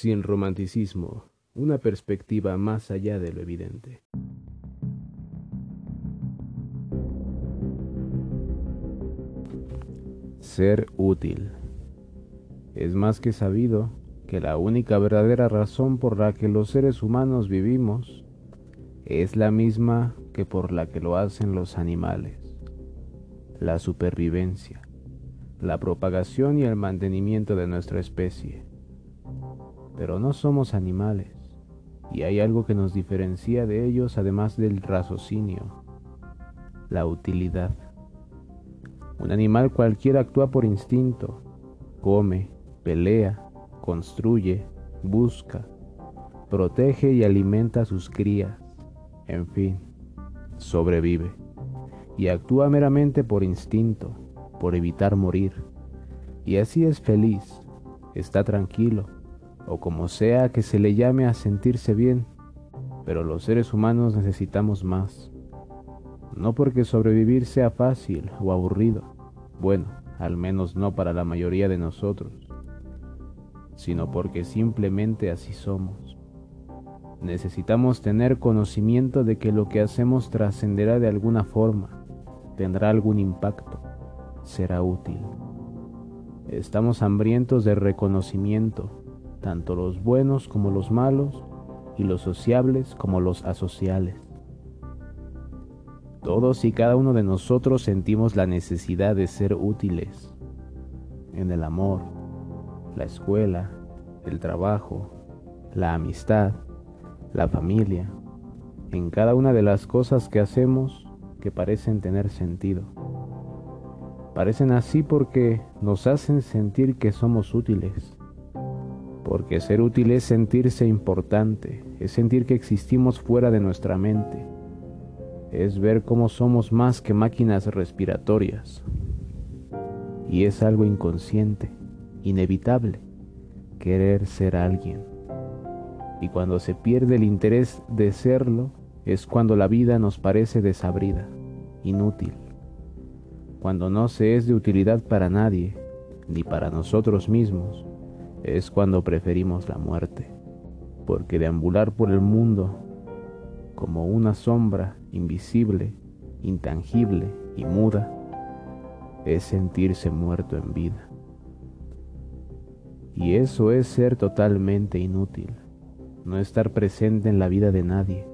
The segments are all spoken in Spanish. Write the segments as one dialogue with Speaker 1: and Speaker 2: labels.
Speaker 1: sin romanticismo, una perspectiva más allá de lo evidente. Ser útil. Es más que sabido que la única verdadera razón por la que los seres humanos vivimos es la misma que por la que lo hacen los animales, la supervivencia, la propagación y el mantenimiento de nuestra especie. Pero no somos animales, y hay algo que nos diferencia de ellos además del raciocinio, la utilidad. Un animal cualquiera actúa por instinto, come, pelea, construye, busca, protege y alimenta a sus crías, en fin, sobrevive, y actúa meramente por instinto, por evitar morir, y así es feliz, está tranquilo, o como sea que se le llame a sentirse bien, pero los seres humanos necesitamos más. No porque sobrevivir sea fácil o aburrido, bueno, al menos no para la mayoría de nosotros, sino porque simplemente así somos. Necesitamos tener conocimiento de que lo que hacemos trascenderá de alguna forma, tendrá algún impacto, será útil. Estamos hambrientos de reconocimiento, tanto los buenos como los malos, y los sociables como los asociales. Todos y cada uno de nosotros sentimos la necesidad de ser útiles en el amor, la escuela, el trabajo, la amistad, la familia, en cada una de las cosas que hacemos que parecen tener sentido. Parecen así porque nos hacen sentir que somos útiles porque ser útil es sentirse importante, es sentir que existimos fuera de nuestra mente, es ver cómo somos más que máquinas respiratorias. Y es algo inconsciente, inevitable, querer ser alguien. Y cuando se pierde el interés de serlo, es cuando la vida nos parece desabrida, inútil. Cuando no se es de utilidad para nadie, ni para nosotros mismos, es cuando preferimos la muerte, porque deambular por el mundo como una sombra invisible, intangible y muda es sentirse muerto en vida. Y eso es ser totalmente inútil, no estar presente en la vida de nadie,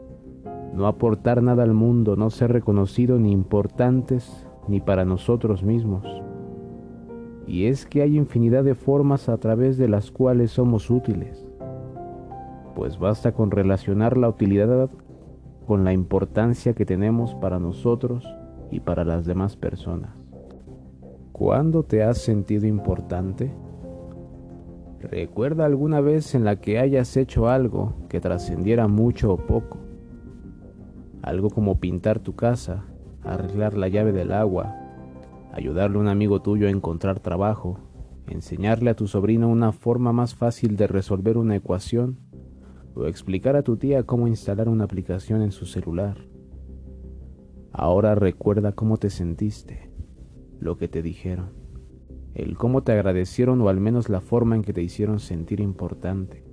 Speaker 1: no aportar nada al mundo, no ser reconocido ni importantes ni para nosotros mismos y es que hay infinidad de formas a través de las cuales somos útiles, pues basta con relacionar la utilidad con la importancia que tenemos para nosotros y para las demás personas. ¿Cuándo te has sentido importante? Recuerda alguna vez en la que hayas hecho algo que trascendiera mucho o poco. Algo como pintar tu casa, arreglar la llave del agua, ayudarle a un amigo tuyo a encontrar trabajo, enseñarle a tu sobrino una forma más fácil de resolver una ecuación o explicar a tu tía cómo instalar una aplicación en su celular. Ahora recuerda cómo te sentiste, lo que te dijeron, el cómo te agradecieron o al menos la forma en que te hicieron sentir importante,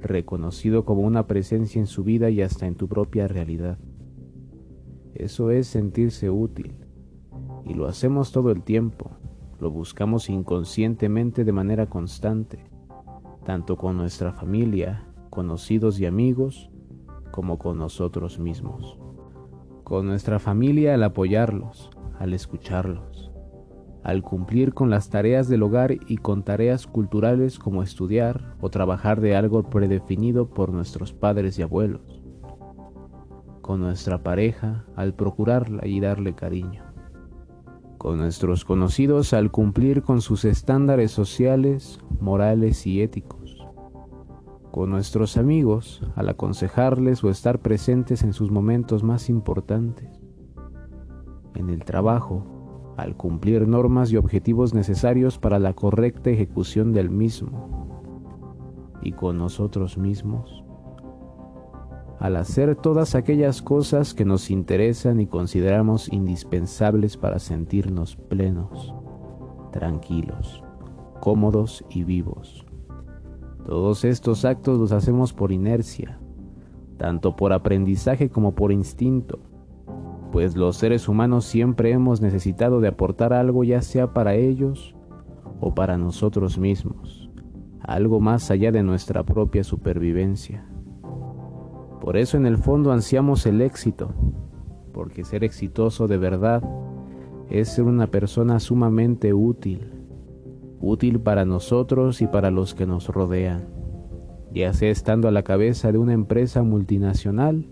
Speaker 1: reconocido como una presencia en su vida y hasta en tu propia realidad. Eso es sentirse útil, y lo hacemos todo el tiempo, lo buscamos inconscientemente de manera constante, tanto con nuestra familia, conocidos y amigos, como con nosotros mismos. Con nuestra familia al apoyarlos, al escucharlos, al cumplir con las tareas del hogar y con tareas culturales como estudiar o trabajar de algo predefinido por nuestros padres y abuelos. Con nuestra pareja al procurarla y darle cariño con nuestros conocidos al cumplir con sus estándares sociales, morales y éticos, con nuestros amigos al aconsejarles o estar presentes en sus momentos más importantes, en el trabajo al cumplir normas y objetivos necesarios para la correcta ejecución del mismo, y con nosotros mismos al hacer todas aquellas cosas que nos interesan y consideramos indispensables para sentirnos plenos, tranquilos, cómodos y vivos. Todos estos actos los hacemos por inercia, tanto por aprendizaje como por instinto, pues los seres humanos siempre hemos necesitado de aportar algo ya sea para ellos o para nosotros mismos, algo más allá de nuestra propia supervivencia. Por eso en el fondo ansiamos el éxito, porque ser exitoso de verdad es ser una persona sumamente útil, útil para nosotros y para los que nos rodean, ya sea estando a la cabeza de una empresa multinacional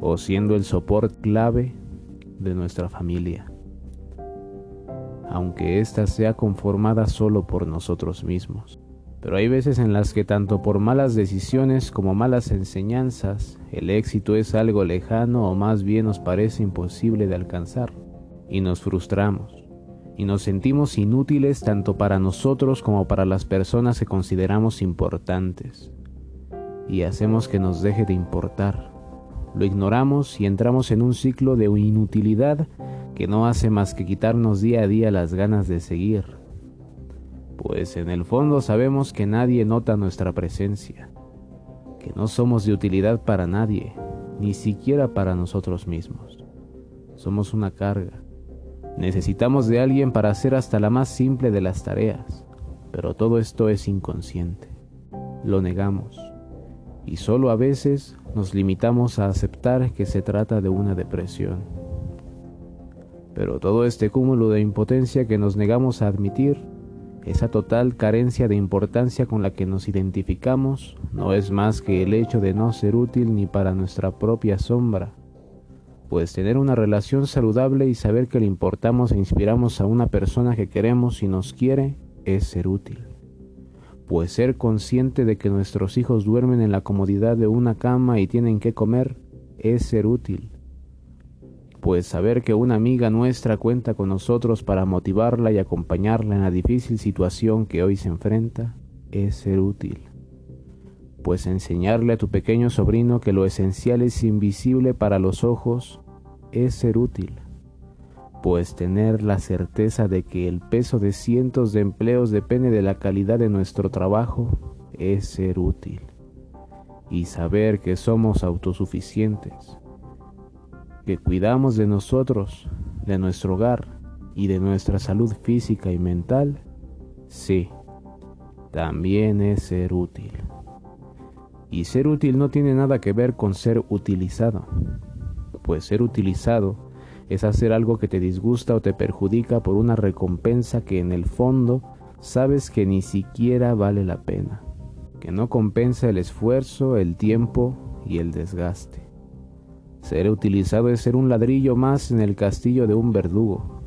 Speaker 1: o siendo el soporte clave de nuestra familia, aunque ésta sea conformada solo por nosotros mismos. Pero hay veces en las que tanto por malas decisiones como malas enseñanzas, el éxito es algo lejano o más bien nos parece imposible de alcanzar, y nos frustramos, y nos sentimos inútiles tanto para nosotros como para las personas que consideramos importantes, y hacemos que nos deje de importar. Lo ignoramos y entramos en un ciclo de inutilidad que no hace más que quitarnos día a día las ganas de seguir pues en el fondo sabemos que nadie nota nuestra presencia, que no somos de utilidad para nadie, ni siquiera para nosotros mismos. Somos una carga. Necesitamos de alguien para hacer hasta la más simple de las tareas, pero todo esto es inconsciente. Lo negamos y solo a veces nos limitamos a aceptar que se trata de una depresión. Pero todo este cúmulo de impotencia que nos negamos a admitir esa total carencia de importancia con la que nos identificamos no es más que el hecho de no ser útil ni para nuestra propia sombra, pues tener una relación saludable y saber que le importamos e inspiramos a una persona que queremos y nos quiere es ser útil. Pues ser consciente de que nuestros hijos duermen en la comodidad de una cama y tienen que comer es ser útil pues saber que una amiga nuestra cuenta con nosotros para motivarla y acompañarla en la difícil situación que hoy se enfrenta es ser útil. Pues enseñarle a tu pequeño sobrino que lo esencial es invisible para los ojos es ser útil. Pues tener la certeza de que el peso de cientos de empleos depende de la calidad de nuestro trabajo es ser útil. Y saber que somos autosuficientes que cuidamos de nosotros, de nuestro hogar y de nuestra salud física y mental, sí, también es ser útil. Y ser útil no tiene nada que ver con ser utilizado, pues ser utilizado es hacer algo que te disgusta o te perjudica por una recompensa que en el fondo sabes que ni siquiera vale la pena, que no compensa el esfuerzo, el tiempo y el desgaste. Ser utilizado es ser un ladrillo más en el castillo de un verdugo.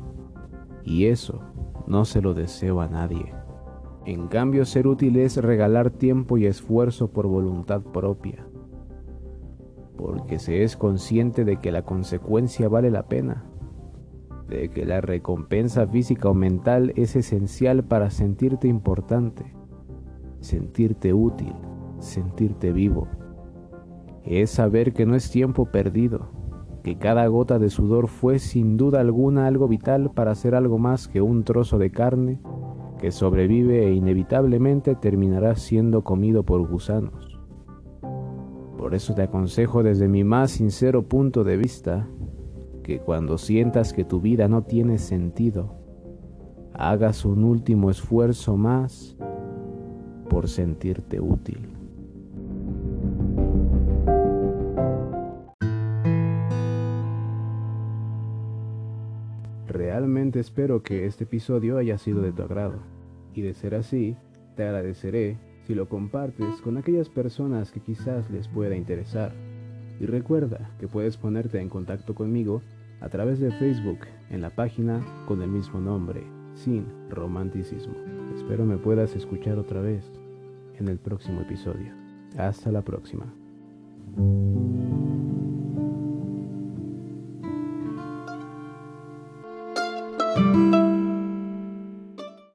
Speaker 1: Y eso no se lo deseo a nadie. En cambio, ser útil es regalar tiempo y esfuerzo por voluntad propia. Porque se es consciente de que la consecuencia vale la pena. De que la recompensa física o mental es esencial para sentirte importante, sentirte útil, sentirte vivo es saber que no es tiempo perdido, que cada gota de sudor fue sin duda alguna algo vital para hacer algo más que un trozo de carne que sobrevive e inevitablemente terminará siendo comido por gusanos. Por eso te aconsejo desde mi más sincero punto de vista que cuando sientas que tu vida no tiene sentido, hagas un último esfuerzo más por sentirte útil. Realmente espero que este episodio haya sido de tu agrado, y de ser así, te agradeceré si lo compartes con aquellas personas que quizás les pueda interesar. Y recuerda que puedes ponerte en contacto conmigo a través de Facebook en la página con el mismo nombre, sin romanticismo. Espero me puedas escuchar otra vez en el próximo episodio. Hasta la próxima.